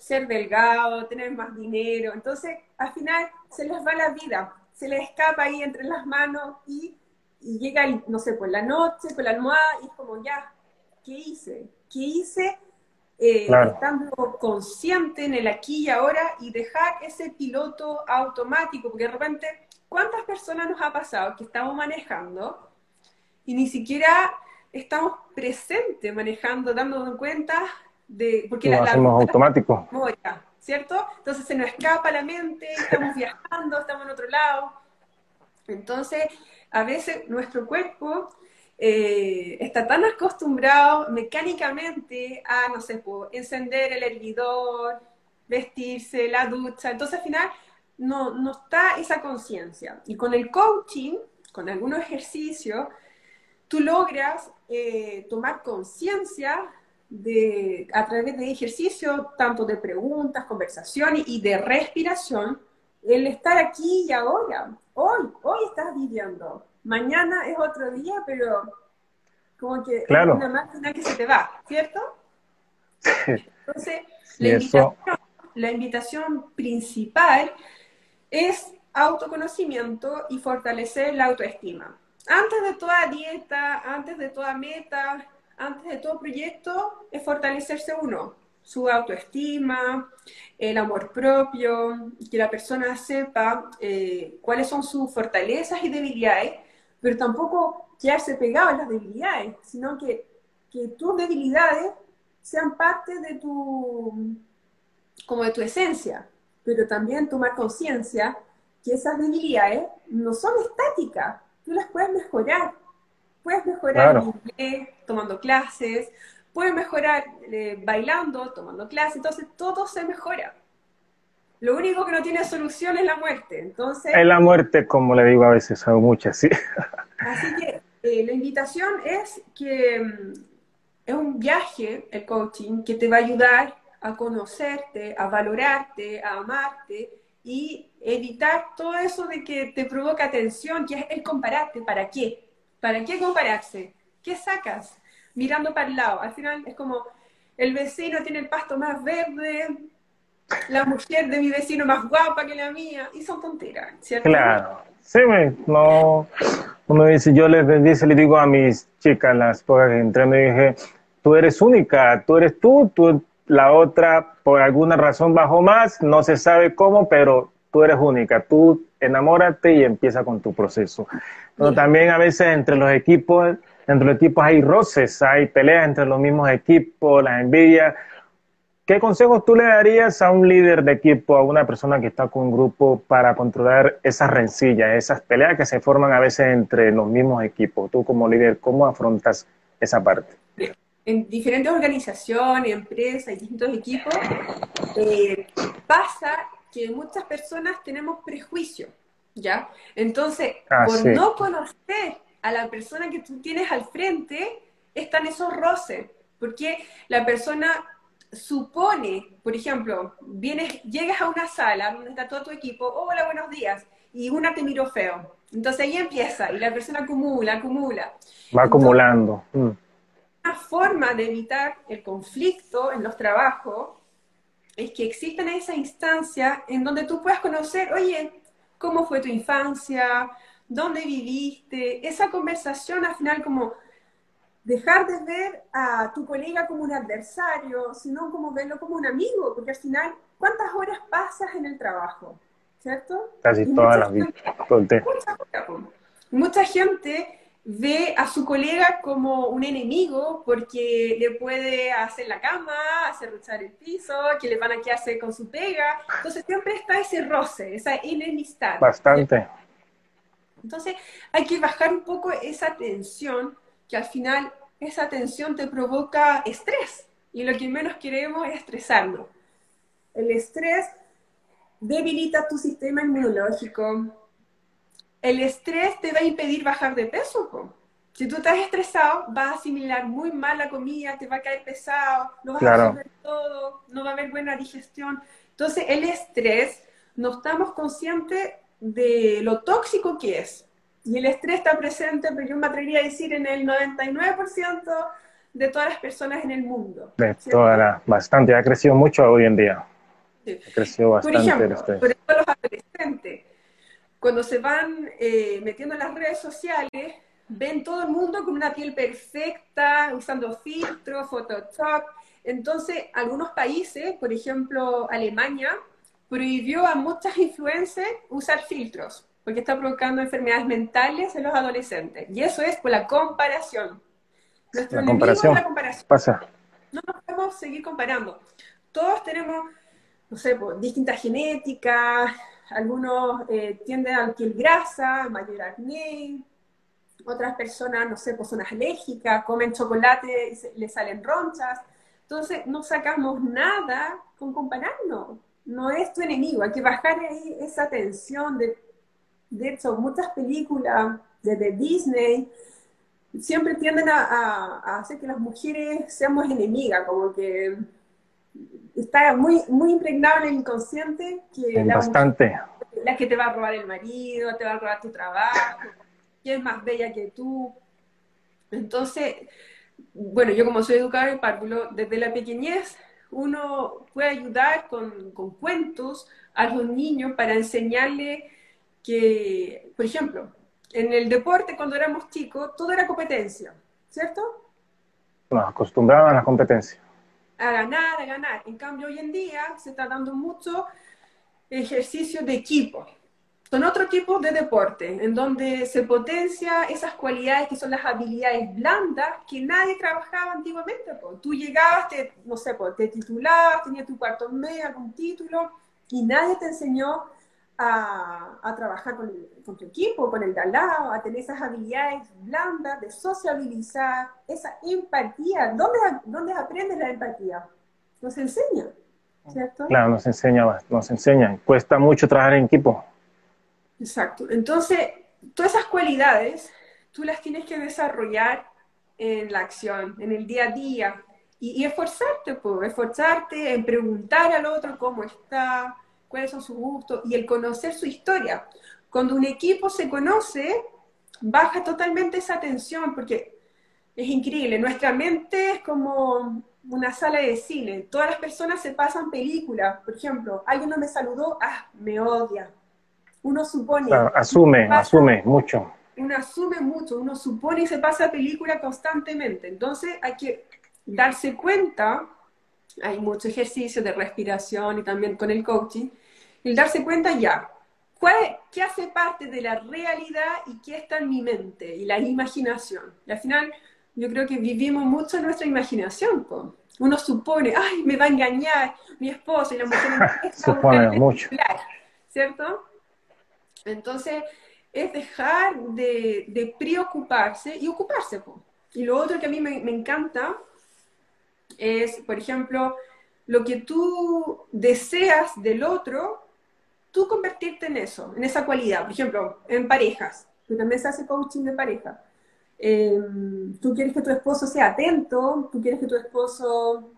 ser delgado, tener más dinero. Entonces, al final se les va la vida, se les escapa ahí entre las manos y, llega, no sé, pues la noche con la almohada y es como, ya, ¿qué hice? ¿Qué hice? Eh, estando consciente en el aquí y ahora y dejar ese piloto automático, porque de repente ¿Cuántas personas nos ha pasado que estamos manejando y ni siquiera estamos presentes manejando, dándonos cuenta de... Porque Lo la, hacemos automático. ¿Cierto? Entonces se nos escapa la mente, estamos viajando, estamos en otro lado. Entonces, a veces nuestro cuerpo eh, está tan acostumbrado mecánicamente a, no sé, encender el hervidor, vestirse, la ducha. Entonces, al final, no, no está esa conciencia. Y con el coaching, con algunos ejercicios, tú logras eh, tomar conciencia de, a través de ejercicio, tanto de preguntas, conversaciones y de respiración, el estar aquí y ahora. Hoy, hoy estás viviendo. Mañana es otro día, pero como que es una máquina que se te va, ¿cierto? Entonces, la invitación principal es autoconocimiento y fortalecer la autoestima. Antes de toda dieta, antes de toda meta, antes de todo proyecto, es fortalecerse uno, su autoestima, el amor propio, que la persona sepa eh, cuáles son sus fortalezas y debilidades, pero tampoco quedarse pegado a las debilidades, sino que, que tus debilidades sean parte de tu, como de tu esencia, pero también tomar conciencia que esas debilidades no son estáticas, tú las puedes mejorar. Puedes mejorar en inglés, tomando clases, puedes mejorar eh, bailando, tomando clases, entonces todo se mejora. Lo único que no tiene solución es la muerte. Entonces, es la muerte, como le digo a veces a muchas, sí. Así que eh, la invitación es que mm, es un viaje, el coaching, que te va a ayudar a conocerte, a valorarte, a amarte y evitar todo eso de que te provoca tensión, que es el compararte. ¿Para qué? ¿Para qué compararse? ¿Qué sacas? Mirando para el lado. Al final es como el vecino tiene el pasto más verde, la mujer de mi vecino más guapa que la mía, y son tonteras, ¿cierto? Claro. Sí, no, uno dice, yo les, dice, le digo a mis chicas, las pocas que entré, me dije, tú eres única, tú eres tú, tú la otra por alguna razón bajó más, no se sabe cómo, pero tú eres única, tú enamórate y empieza con tu proceso. Pero también a veces entre los equipos, entre los equipos hay roces, hay peleas entre los mismos equipos, las envidias. ¿Qué consejos tú le darías a un líder de equipo, a una persona que está con un grupo para controlar esas rencillas, esas peleas que se forman a veces entre los mismos equipos? Tú como líder, ¿cómo afrontas esa parte? en diferentes organizaciones, empresas y distintos equipos, eh, pasa que muchas personas tenemos prejuicios, ¿ya? Entonces, ah, por no conocer a la persona que tú tienes al frente, están esos roces, Porque la persona supone, por ejemplo, vienes, llegas a una sala donde está todo tu equipo, hola, buenos días, y una te miró feo. Entonces ahí empieza y la persona acumula, acumula. Va acumulando. Mm. Una forma de evitar el conflicto en los trabajos es que exista esa instancia en donde tú puedas conocer, oye, cómo fue tu infancia, dónde viviste, esa conversación al final como dejar de ver a tu colega como un adversario, sino como verlo como un amigo, porque al final, ¿cuántas horas pasas en el trabajo? ¿Cierto? Casi todas las vidas. mucha gente ve a su colega como un enemigo porque le puede hacer la cama, hacer ruchar el piso, que le van a quedarse con su pega. Entonces siempre está ese roce, esa enemistad. Bastante. Entonces hay que bajar un poco esa tensión, que al final esa tensión te provoca estrés. Y lo que menos queremos es estresarnos. El estrés debilita tu sistema inmunológico, el estrés te va a impedir bajar de peso. Si tú estás estresado, vas a asimilar muy mal la comida, te va a caer pesado, no vas a comer todo, no va a haber buena digestión. Entonces, el estrés, no estamos conscientes de lo tóxico que es. Y el estrés está presente, pero yo me atrevería a decir, en el 99% de todas las personas en el mundo. De toda bastante, ha crecido mucho hoy en día. Ha crecido bastante por ejemplo, el estrés. Por ejemplo, los adolescentes cuando se van eh, metiendo en las redes sociales, ven todo el mundo con una piel perfecta, usando filtros, Photoshop. Entonces, algunos países, por ejemplo Alemania, prohibió a muchas influencers usar filtros, porque está provocando enfermedades mentales en los adolescentes. Y eso es por la comparación. Nuestro la comparación. la comparación. Pasa. No nos podemos seguir comparando. Todos tenemos, no sé, distintas genéticas, algunos eh, tienden a piel grasa, mayor acné, otras personas, no sé, pues son alérgicas, comen chocolate y les salen ronchas. Entonces, no sacamos nada con compararnos. No es tu enemigo, hay que bajar ahí esa tensión. De, de hecho, muchas películas desde Disney siempre tienden a, hacer que las mujeres seamos enemigas, como que está muy, muy impregnable el inconsciente que la bastante. la que te va a robar el marido, te va a robar tu trabajo, quién es más bella que tú. Entonces, bueno, yo como soy educadora en párvulo, desde la pequeñez uno puede ayudar con, con cuentos a los niños para enseñarle que, por ejemplo, en el deporte cuando éramos chicos, todo era competencia, ¿cierto? Nos acostumbraban a la competencia a ganar, a ganar. En cambio, hoy en día se está dando mucho ejercicio de equipo. Son otro tipo de deporte, en donde se potencia esas cualidades que son las habilidades blandas que nadie trabajaba antiguamente. Tú llegabas, te, no sé, te titulabas, tenías tu cuarto medio, algún título, y nadie te enseñó a, trabajar con, con, tu equipo, con el de al lado, a tener esas habilidades blandas de sociabilizar, esa empatía. ¿Dónde, dónde aprendes la empatía? Nos enseña, ¿cierto? Claro, nos enseña, nos enseña. Cuesta mucho trabajar en equipo. Exacto. Entonces, todas esas cualidades tú las tienes que desarrollar en la acción, en el día a día. Y, y esforzarte, pues, esforzarte en preguntar al otro cómo está, cuáles son sus gustos y el conocer su historia. Cuando un equipo se conoce, baja totalmente esa tensión porque es increíble. Nuestra mente es como una sala de cine. Todas las personas se pasan películas. Por ejemplo, alguien no me saludó, ah, me odia. Uno supone. asume, asume mucho. Uno asume mucho, uno supone y se pasa película constantemente. Entonces hay que darse cuenta, hay mucho ejercicio de respiración y también con el coaching, el darse cuenta ya, ¿cuál, ¿qué hace parte de la realidad y qué está en mi mente? Y la imaginación. Y al final, yo creo que vivimos mucho en nuestra imaginación. Uno supone, ay, me va a engañar mi esposo y la mujer supone mucho. ¿Cierto? Entonces, es dejar de, preocuparse y ocuparse. Y lo otro que a mí me, me encanta es, por ejemplo, lo que tú deseas del otro, tú convertirte en eso, en esa cualidad. Por ejemplo, en parejas, que también se hace coaching de pareja. Em, tú quieres que tu esposo sea atento, tú quieres que tu esposo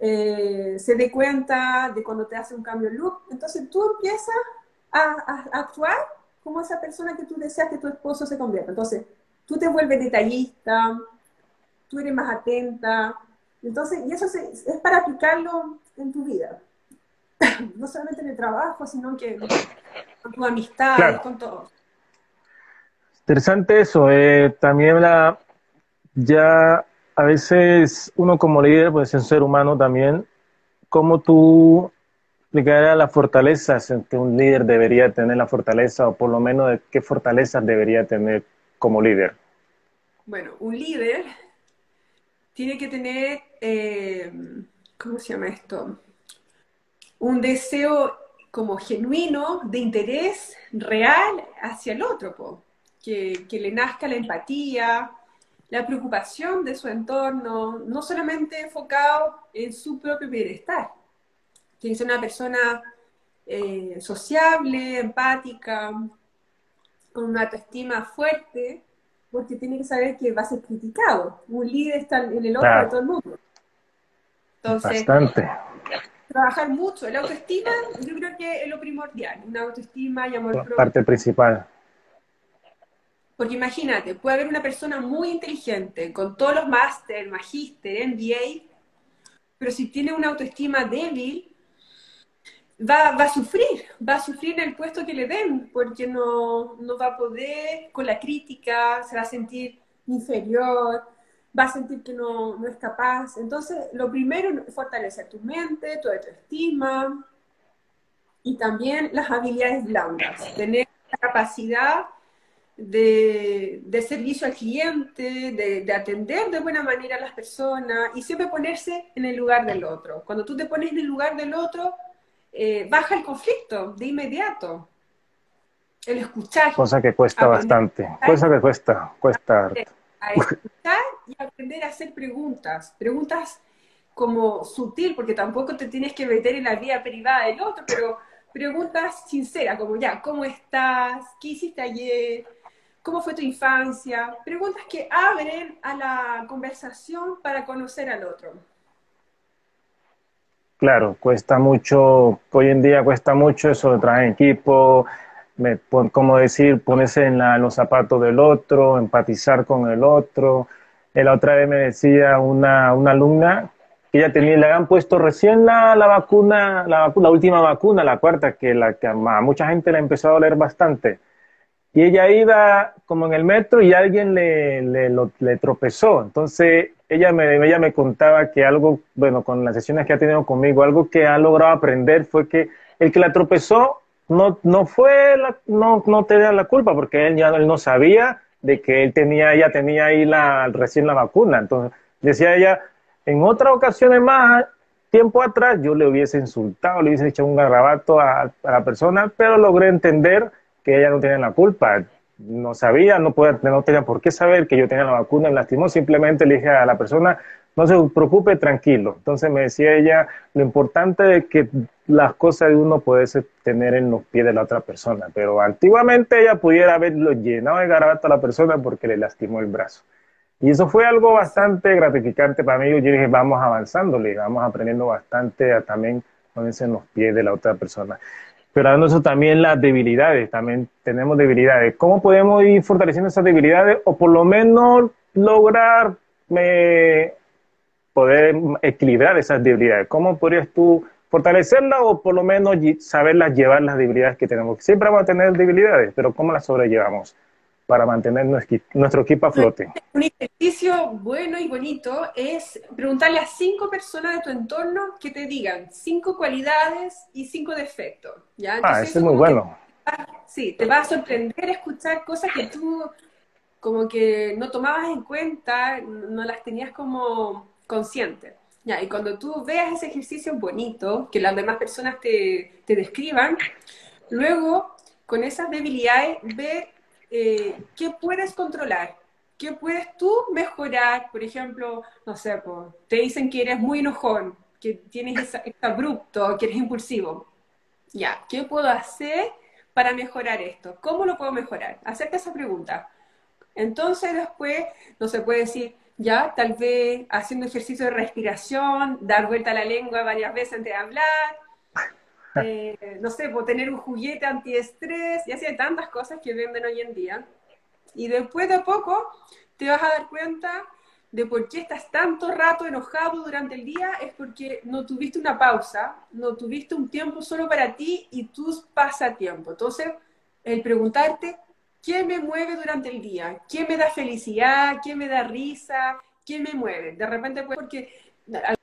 eh, se dé cuenta de cuando te hace un cambio de look. Entonces tú empiezas a, actuar como esa persona que tú deseas que tu esposo se convierta. Entonces tú te vuelves detallista, tú eres más atenta. Entonces, y eso es para aplicarlo en tu vida. No solamente en el trabajo, sino que con tu amistad, con todo. Interesante eso. Eh, también la, ya a veces uno como líder, pues es un ser humano también. ¿Cómo tú explicarías las fortalezas que un líder debería tener la fortaleza o por lo menos de qué fortalezas debería tener como líder? Bueno, un líder tiene que tener, eh, ¿cómo se llama esto? Un deseo como genuino de interés real hacia el otro, Que, que le nazca la empatía, la preocupación de su entorno, no solamente enfocado en su propio bienestar. Tiene que ser una persona eh, sociable, empática, con una autoestima fuerte, porque tiene que saber que va a ser criticado. Un líder está en el ojo de todo el mundo. Entonces, Bastante. Trabajar mucho. La autoestima, yo creo que es lo primordial. Una autoestima y amor propio. Parte principal. Porque imagínate, puede haber una persona muy inteligente, con todos los máster, magíster, MBA, pero si tiene una autoestima débil, va, va, a sufrir, va a sufrir en el puesto que le den, porque no, no va a poder con la crítica, se va a sentir inferior, va a sentir que no, no es capaz. Entonces, lo primero es fortalecer tu mente, tu autoestima y también las habilidades blandas, tener la capacidad de, servicio al cliente, de, atender de buena manera a las personas y siempre ponerse en el lugar del otro. Cuando tú te pones en el lugar del otro, eh, baja el conflicto de inmediato. El escuchar. Cosa que cuesta bastante. Cosa que cuesta, cuesta. A escuchar y aprender a hacer preguntas. Preguntas como sutil, porque tampoco te tienes que meter en la vida privada del otro, pero preguntas sinceras, como ya, ¿cómo estás? ¿Qué hiciste ayer? ¿Cómo fue tu infancia? Preguntas que abren a la conversación para conocer al otro. Claro, cuesta mucho, hoy en día cuesta mucho eso de trabajar en equipo, como decir, ponerse en, los zapatos del otro, empatizar con el otro. La otra vez me decía una, alumna que ella tenía, le habían puesto recién la, vacuna, la, la última vacuna, la cuarta, que, la, que a mucha gente le empezó a doler bastante y ella iba como en el metro y alguien le, le, tropezó. Entonces ella me, ella me contaba que algo, bueno, con las sesiones que ha tenido conmigo, algo que ha logrado aprender fue que el que la tropezó no, no fue, la, no, no tenía la culpa porque él ya él no sabía de que él tenía, ella tenía ahí la, recién la vacuna. Entonces decía ella, en otras ocasiones más, tiempo atrás, yo le hubiese insultado, le hubiese echado un garrabato a, a la persona, pero logré entender que ella no tenía la culpa. No sabía, no, podía, no tenía por qué saber que yo tenía la vacuna, me lastimó. Simplemente le dije a la persona, no se preocupe, tranquilo. Entonces me decía ella, lo importante es que las cosas de uno puede tener en los pies de la otra persona. Pero antiguamente ella pudiera haberlo llenado de garabato a la persona porque le lastimó el brazo. Y eso fue algo bastante gratificante para mí. Yo dije, vamos avanzándole, vamos aprendiendo bastante a también ponerse en los pies de la otra persona pero dando eso también las debilidades, también tenemos debilidades. ¿Cómo podemos ir fortaleciendo esas debilidades o por lo menos lograr poder equilibrar esas debilidades? ¿Cómo podrías tú fortalecerlas o por lo menos saberlas llevar las debilidades que tenemos? Siempre vamos a tener debilidades, pero ¿cómo las sobrellevamos? para mantener nuestro equipo a flote. Un ejercicio bueno y bonito es preguntarle a cinco personas de tu entorno que te digan cinco cualidades y cinco defectos. ¿ya? ah, eso es muy bueno. sí, te va a sorprender escuchar cosas que tú como que no tomabas en cuenta, no las tenías como conscientes. Ya, y cuando tú veas ese ejercicio bonito, que las demás personas te, te describan, luego con esas debilidades ve eh, ¿qué puedes controlar? ¿Qué puedes tú mejorar? Por ejemplo, no sé, te dicen que eres muy enojón, que tienes ese abrupto, que eres impulsivo. Ya, ¿qué puedo hacer para mejorar esto? ¿Cómo lo puedo mejorar? Hacerte esa pregunta. Entonces después no se puede decir, ya, tal vez haciendo ejercicio de respiración, dar vuelta a la lengua varias veces antes de hablar, eh, no sé, por tener un juguete antiestrés, y así hay tantas cosas que venden hoy en día. Y después de poco te vas a dar cuenta de por qué estás tanto rato enojado durante el día, es porque no tuviste una pausa, no tuviste un tiempo solo para ti y tus pasatiempos. Entonces, el preguntarte, ¿qué me mueve durante el día? ¿Qué me da felicidad? ¿Qué me da risa? ¿Qué me mueve? De repente, pues, porque a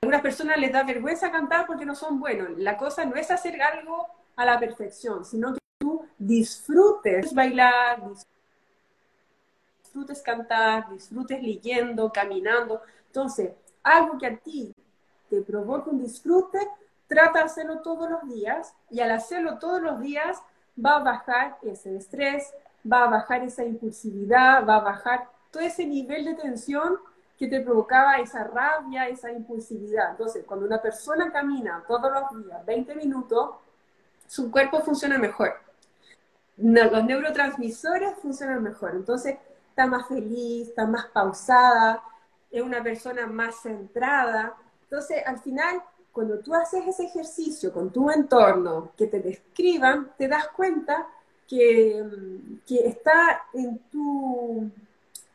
algunas personas les da vergüenza cantar porque no son buenos. La cosa no es hacer algo a la perfección, sino que tú disfrutes bailar, disfrutes cantar, disfrutes leyendo, caminando. Entonces, algo que a ti te provoque un disfrute, trata de hacerlo todos los días y al hacerlo todos los días va a bajar ese estrés, va a bajar esa impulsividad, va a bajar todo ese nivel de tensión que te provocaba esa rabia, esa impulsividad. Entonces, cuando una persona camina todos los días 20 minutos, su cuerpo funciona mejor. Los neurotransmisores funcionan mejor. Entonces, está más feliz, está más pausada, es una persona más centrada. Entonces, al final, cuando tú haces ese ejercicio con tu entorno, que te describan, te das cuenta que, que está en, tu,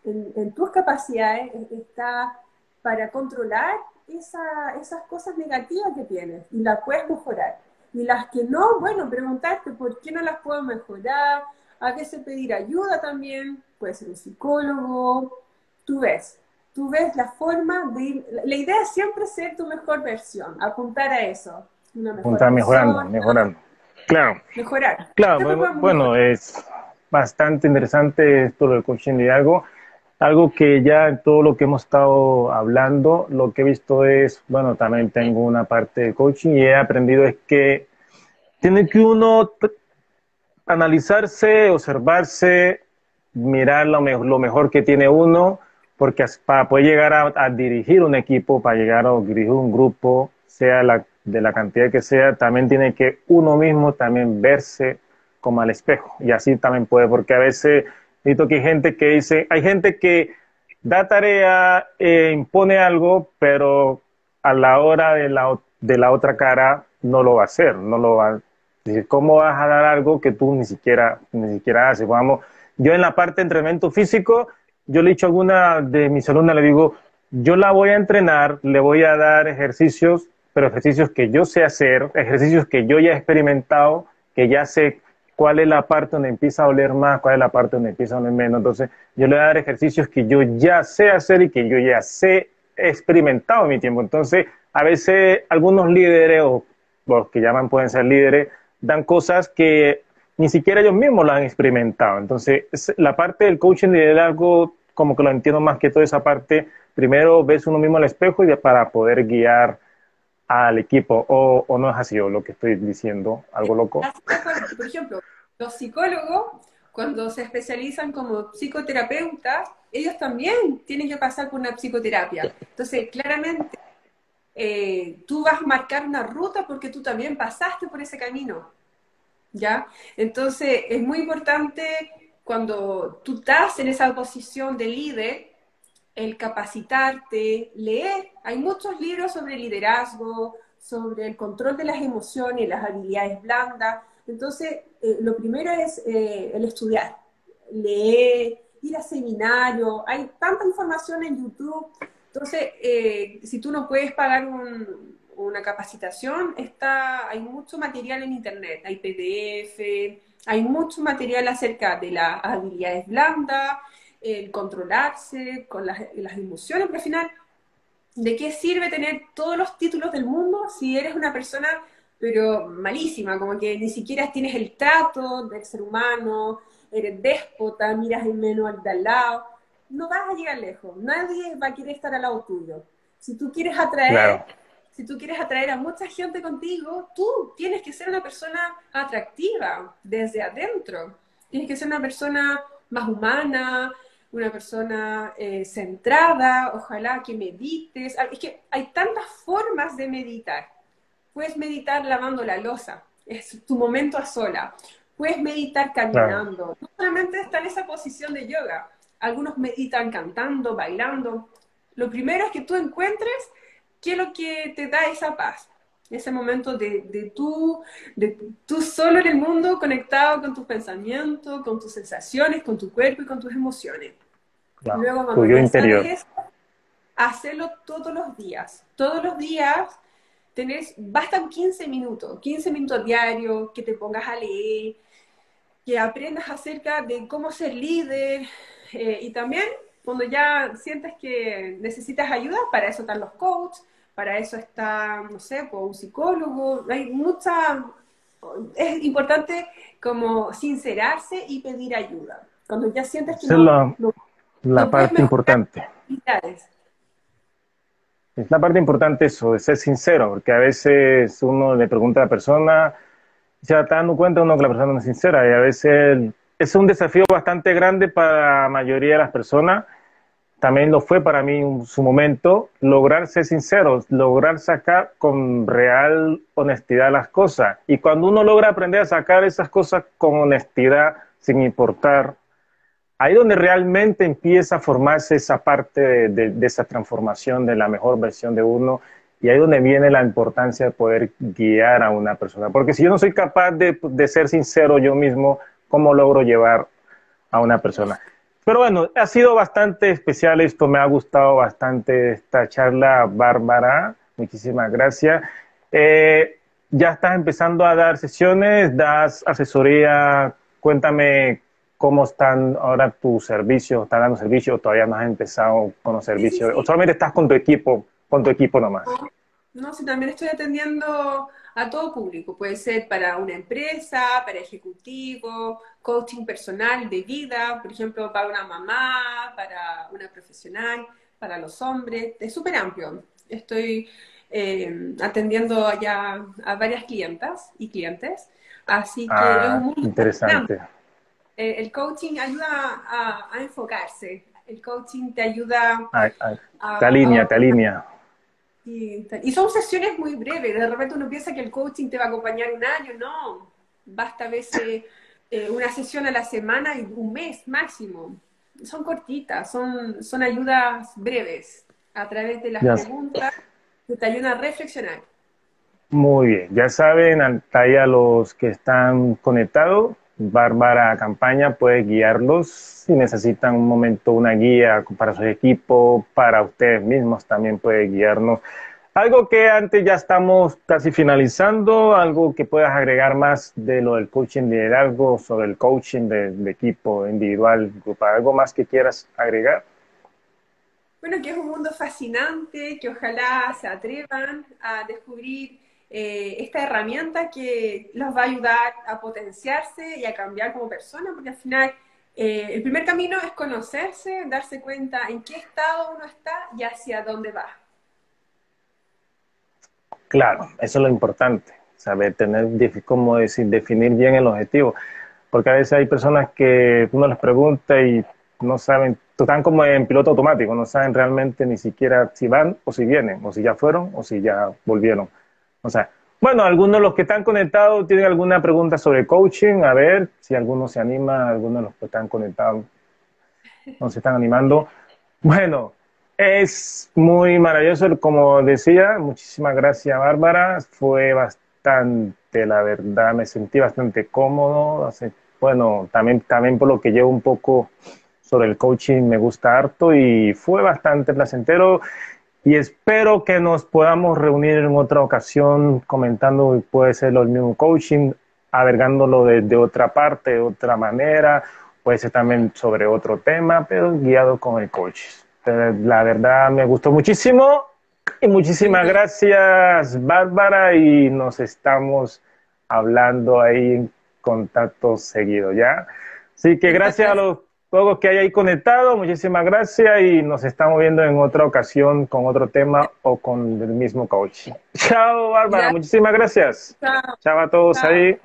en, tus capacidades, está para controlar esa, esas cosas negativas que tienes y las puedes mejorar. Y las que no, bueno, preguntarte por qué no las puedo mejorar, a veces pedir ayuda también, puede ser un psicólogo, tú ves, tú ves la forma de ir, la idea es siempre ser tu mejor versión, apuntar a eso. apuntar mejorando, mejorando. Claro. Mejorar. Claro, bueno, es bastante interesante esto del coaching de algo. Algo que ya en todo lo que hemos estado hablando, lo que he visto es, bueno, también tengo una parte de coaching y he aprendido es que tiene que uno analizarse, observarse, mirar lo, lo, mejor que tiene uno, porque para poder llegar a, dirigir un equipo, para llegar a dirigir un grupo, sea de la cantidad que sea, también tiene que uno mismo también verse como al espejo. Y así también puede, porque a veces visto que hay gente que dice, hay gente que da tarea, e impone algo, pero a la hora de la, de la otra cara no lo va a hacer, no lo va, ¿cómo vas a dar algo que tú ni siquiera, ni siquiera haces? Vamos, yo en la parte de entrenamiento físico, yo le he dicho a alguna de mis alumnas, le digo, yo la voy a entrenar, le voy a dar ejercicios, pero ejercicios que yo sé hacer, ejercicios que yo ya he experimentado, que ya sé cuál es la parte donde empieza a oler más, cuál es la parte donde empieza a oler menos. Entonces, yo le voy a dar ejercicios que yo ya sé hacer y que yo ya sé, experimentado en mi tiempo. Entonces, a veces algunos líderes, o los que llaman pueden ser líderes, dan cosas que ni siquiera ellos mismos lo han experimentado. Entonces, la parte del coaching de liderazgo, como que lo entiendo más que toda esa parte, primero ves uno mismo al espejo y para poder guiar al equipo, o, o no es así, o lo que estoy diciendo, algo loco. Por ejemplo, los psicólogos, cuando se especializan como psicoterapeutas, ellos también tienen que pasar por una psicoterapia. Entonces, claramente, eh, tú vas a marcar una ruta porque tú también pasaste por ese camino, ¿ya? Entonces, es muy importante cuando tú estás en esa posición de líder, el capacitarte, leer. Hay muchos libros sobre liderazgo, sobre el control de las emociones, las habilidades blandas. Entonces, eh, lo primero es eh, el estudiar, leer, ir a seminarios. Hay tanta información en YouTube entonces, eh, si tú no puedes pagar una capacitación, está, hay mucho material en Internet, hay PDF, hay mucho material acerca de las habilidades blandas, el controlarse con las, las emociones, pero al final, ¿de qué sirve tener todos los títulos del mundo si eres una persona pero malísima, como que ni siquiera tienes el trato del ser humano, eres déspota, miras el menú al de al lado no vas a llegar lejos. Nadie va a querer estar al lado tuyo. Si tú quieres atraer, si tú quieres atraer a mucha gente contigo, tú tienes que ser una persona atractiva desde adentro. Tienes que ser una persona más humana, una persona eh, centrada, ojalá que medites. Ah, es que hay tantas formas de meditar. Puedes meditar lavando la losa, es tu momento a sola. Puedes meditar caminando. No solamente está en esa posición de yoga. Algunos meditan cantando, bailando. Lo primero es que tú encuentres qué es lo que te da esa paz. Ese momento de, de, tú, de tú solo en el mundo, conectado con tus pensamientos, con tus sensaciones, con tu cuerpo y con tus emociones. Luego, cuando ya interior. Eso, hacerlo todos los días. Todos los días tenés, bastan 15 minutos, 15 minutos diarios, que te pongas a leer, que aprendas acerca de cómo ser líder eh, y también cuando ya sientes que necesitas ayuda, para eso están los coaches, para eso está, no sé, pues, un psicólogo, hay mucha, es importante como sincerarse y pedir ayuda. Cuando ya sientes que no, la, la parte importante. Es la parte importante eso, de ser sincero, porque a veces uno le pregunta a la persona, ya está dando cuenta uno que la persona no es sincera, y a veces es un desafío bastante grande para la mayoría de las personas, también lo fue para mí en su momento, lograr ser sincero, lograr sacar con real honestidad las cosas. Y cuando uno logra aprender a sacar esas cosas con honestidad, sin importar ahí donde realmente empieza a formarse esa parte de, esa transformación de la mejor versión de uno y ahí donde viene la importancia de poder guiar a una persona. Porque si yo no soy capaz de ser sincero yo mismo, ¿cómo logro llevar a una persona? Pero bueno, ha sido bastante especial esto, me ha gustado bastante esta charla, Bárbara. Muchísimas gracias. Eh, ya estás empezando a dar sesiones, das asesoría. Cuéntame cómo están ahora tus servicios, están dando servicios o todavía no has empezado con los servicios, o solamente estás con tu equipo, con tu equipo nomás. No, sí, también estoy atendiendo a todo público, puede ser para una empresa, para ejecutivo, coaching personal de vida, por ejemplo, para una mamá, para una profesional, para los hombres, es súper amplio. Estoy eh, atendiendo ya a varias clientas y clientes, así que ah, es muy interesante. Eh, el coaching ayuda a, enfocarse, el coaching te ayuda a... Te alinea, te alinea. Y, son sesiones muy breves, de repente uno piensa que el coaching te va a acompañar un año, no, basta a veces eh, una sesión a la semana y un mes máximo. Son cortitas, son, son ayudas breves. A través de las preguntas que te ayudan a reflexionar. Muy bien, ya saben, a los que están conectados, Bárbara Campaña puede guiarlos si necesitan un momento una guía para su equipo, para ustedes mismos también puede guiarnos. Algo que antes ya estamos casi finalizando, algo que puedas agregar más de lo del coaching de liderazgo, sobre el coaching de, equipo individual, grupal, algo más que quieras agregar. Bueno, que es un mundo fascinante, que ojalá se atrevan a descubrir eh, esta herramienta que los va a ayudar a potenciarse y a cambiar como persona, porque al final eh, el primer camino es conocerse, darse cuenta en qué estado uno está y hacia dónde va. Claro, eso es lo importante, saber tener, como decir, definir bien el objetivo, porque a veces hay personas que uno les pregunta y no saben, están como en piloto automático, no saben realmente ni siquiera si van o si vienen, o si ya fueron o si ya volvieron. O sea, bueno, algunos de los que están conectados tienen alguna pregunta sobre coaching. A ver si alguno se anima, algunos de los que están conectados no se están animando. Bueno, es muy maravilloso, como decía. Muchísimas gracias, Bárbara. Fue bastante, la verdad, me sentí bastante cómodo. Bueno, también, también por lo que llevo un poco sobre el coaching me gusta harto y fue bastante placentero y espero que nos podamos reunir en otra ocasión comentando, puede ser el mismo coaching, avergándolo de, otra parte, de otra manera, puede ser también sobre otro tema, pero guiado con el coach. La verdad me gustó muchísimo y muchísimas gracias Bárbara y nos estamos hablando ahí en contacto seguido, ¿ya? Así que gracias a los todos que hay ahí conectado, muchísimas gracias y nos estamos viendo en otra ocasión con otro tema o con el mismo coach. Chao, Bárbara, muchísimas gracias. Chao, a todos ahí.